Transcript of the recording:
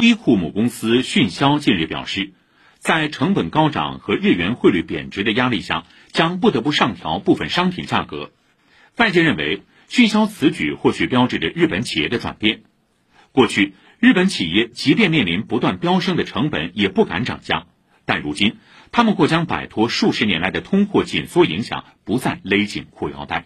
低库母公司迅销近日表示，在成本高涨和日元汇率贬值的压力下，将不得不上调部分商品价格。外界认为，迅销此举或许标志着日本企业的转变。过去，日本企业即便面临不断飙升的成本，也不敢涨价。但如今，他们或将摆脱数十年来的通货紧缩影响，不再勒紧裤腰带。